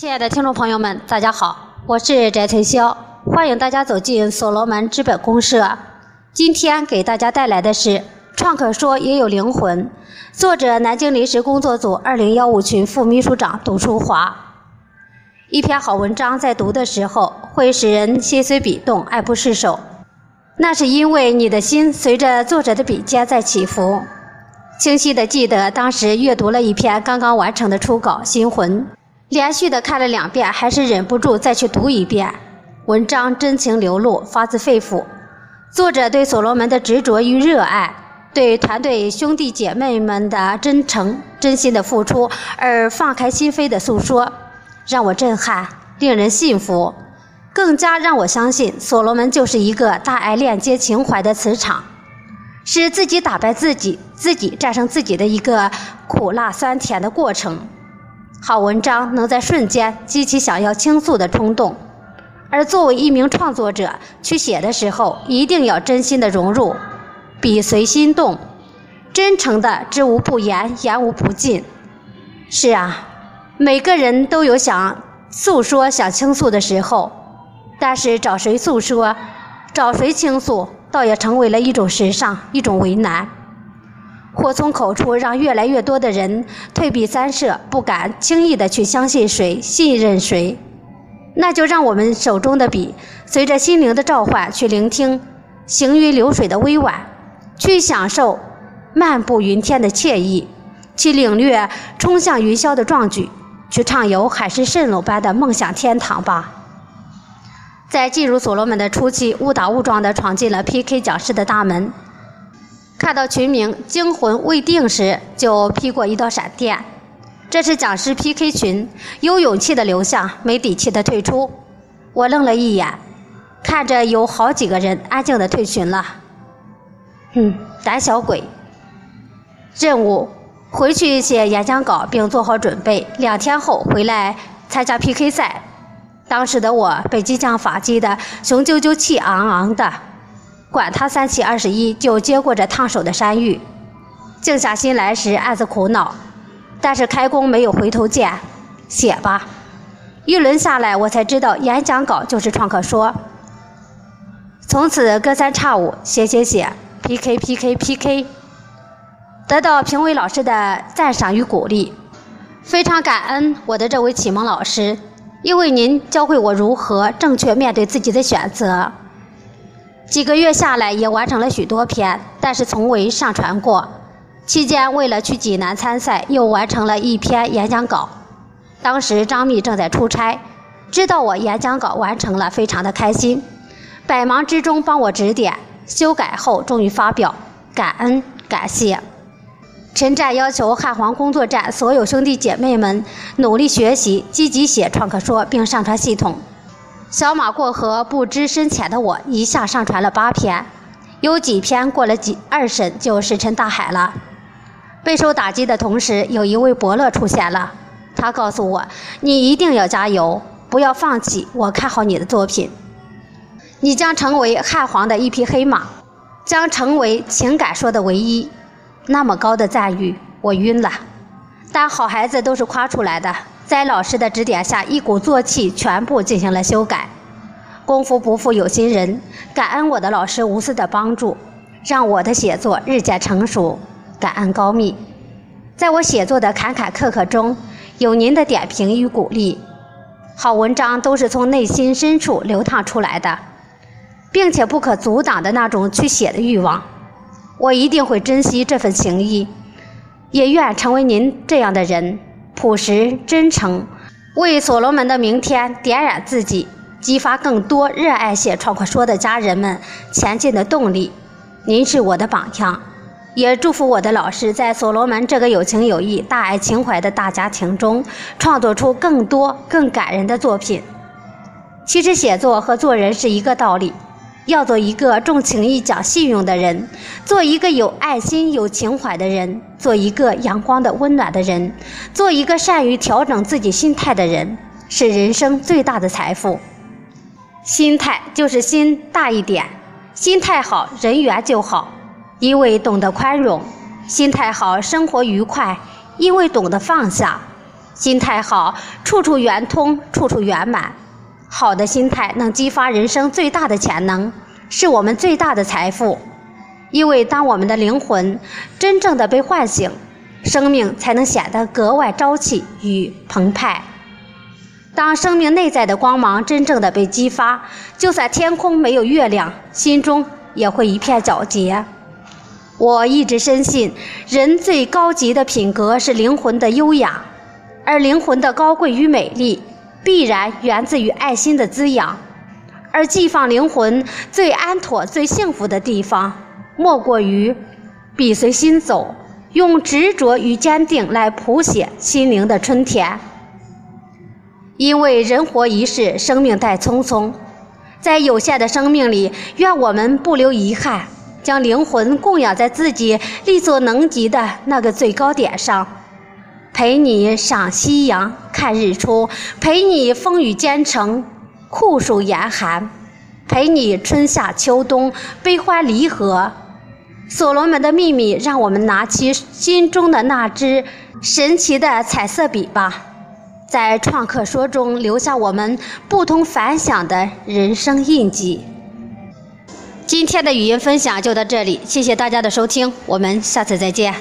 亲爱的听众朋友们，大家好，我是翟翠霄，欢迎大家走进所罗门资本公社。今天给大家带来的是《创客说也有灵魂》，作者南京临时工作组二零幺五群副秘书长董淑华。一篇好文章在读的时候会使人心随笔动、爱不释手，那是因为你的心随着作者的笔尖在起伏。清晰地记得当时阅读了一篇刚刚完成的初稿《心魂》。连续的看了两遍，还是忍不住再去读一遍。文章真情流露，发自肺腑。作者对所罗门的执着与热爱，对团队兄弟姐妹们的真诚、真心的付出而放开心扉的诉说，让我震撼，令人信服，更加让我相信所罗门就是一个大爱链接情怀的磁场，是自己打败自己、自己战胜自己的一个苦辣酸甜的过程。好文章能在瞬间激起想要倾诉的冲动，而作为一名创作者去写的时候，一定要真心的融入，笔随心动，真诚的知无不言，言无不尽。是啊，每个人都有想诉说、想倾诉的时候，但是找谁诉说，找谁倾诉，倒也成为了一种时尚，一种为难。祸从口出，让越来越多的人退避三舍，不敢轻易的去相信谁、信任谁。那就让我们手中的笔，随着心灵的召唤去聆听行云流水的委婉，去享受漫步云天的惬意，去领略冲向云霄的壮举，去畅游海市蜃楼般的梦想天堂吧。在进入所罗门的初期，误打误撞地闯进了 PK 讲师的大门。看到群名惊魂未定时，就劈过一道闪电。这是讲师 PK 群，有勇气的留下，没底气的退出。我愣了一眼，看着有好几个人安静的退群了。哼，胆小鬼。任务：回去写演讲稿并做好准备，两天后回来参加 PK 赛。当时的我被激将法激的雄赳赳气昂昂的。管他三七二十一，就接过这烫手的山芋。静下心来时，暗自苦恼，但是开弓没有回头箭，写吧。一轮下来，我才知道演讲稿就是创客说。从此隔三差五写写写，PK PK PK，得到评委老师的赞赏与鼓励，非常感恩我的这位启蒙老师，因为您教会我如何正确面对自己的选择。几个月下来，也完成了许多篇，但是从未上传过。期间，为了去济南参赛，又完成了一篇演讲稿。当时张密正在出差，知道我演讲稿完成了，非常的开心，百忙之中帮我指点、修改后，终于发表，感恩感谢。陈战要求汉皇工作站所有兄弟姐妹们努力学习，积极写创客说，并上传系统。小马过河，不知深浅的我一下上传了八篇，有几篇过了几二审就石沉大海了。备受打击的同时，有一位伯乐出现了，他告诉我：“你一定要加油，不要放弃，我看好你的作品，你将成为汉皇的一匹黑马，将成为情感说的唯一。”那么高的赞誉，我晕了。但好孩子都是夸出来的。在老师的指点下，一鼓作气，全部进行了修改。功夫不负有心人，感恩我的老师无私的帮助，让我的写作日渐成熟。感恩高密，在我写作的坎坎坷坷中，有您的点评与鼓励。好文章都是从内心深处流淌出来的，并且不可阻挡的那种去写的欲望。我一定会珍惜这份情谊，也愿成为您这样的人。朴实真诚，为所罗门的明天点燃自己，激发更多热爱写创客说的家人们前进的动力。您是我的榜样，也祝福我的老师在所罗门这个有情有义、大爱情怀的大家庭中，创作出更多更感人的作品。其实写作和做人是一个道理。要做一个重情义、讲信用的人，做一个有爱心、有情怀的人，做一个阳光的、温暖的人，做一个善于调整自己心态的人，是人生最大的财富。心态就是心大一点，心态好，人缘就好，因为懂得宽容；心态好，生活愉快，因为懂得放下；心态好，处处圆通，处处圆满。好的心态能激发人生最大的潜能，是我们最大的财富。因为当我们的灵魂真正的被唤醒，生命才能显得格外朝气与澎湃。当生命内在的光芒真正的被激发，就算天空没有月亮，心中也会一片皎洁。我一直深信，人最高级的品格是灵魂的优雅，而灵魂的高贵与美丽，必然源自于爱心的滋养。而寄放灵魂最安妥、最幸福的地方，莫过于笔随心走，用执着与坚定来谱写心灵的春天。因为人活一世，生命太匆匆，在有限的生命里，愿我们不留遗憾，将灵魂供养在自己力所能及的那个最高点上，陪你赏夕阳、看日出，陪你风雨兼程、酷暑严寒，陪你春夏秋冬、悲欢离合。所罗门的秘密，让我们拿起心中的那支神奇的彩色笔吧。在创客说中留下我们不同凡响的人生印记。今天的语音分享就到这里，谢谢大家的收听，我们下次再见。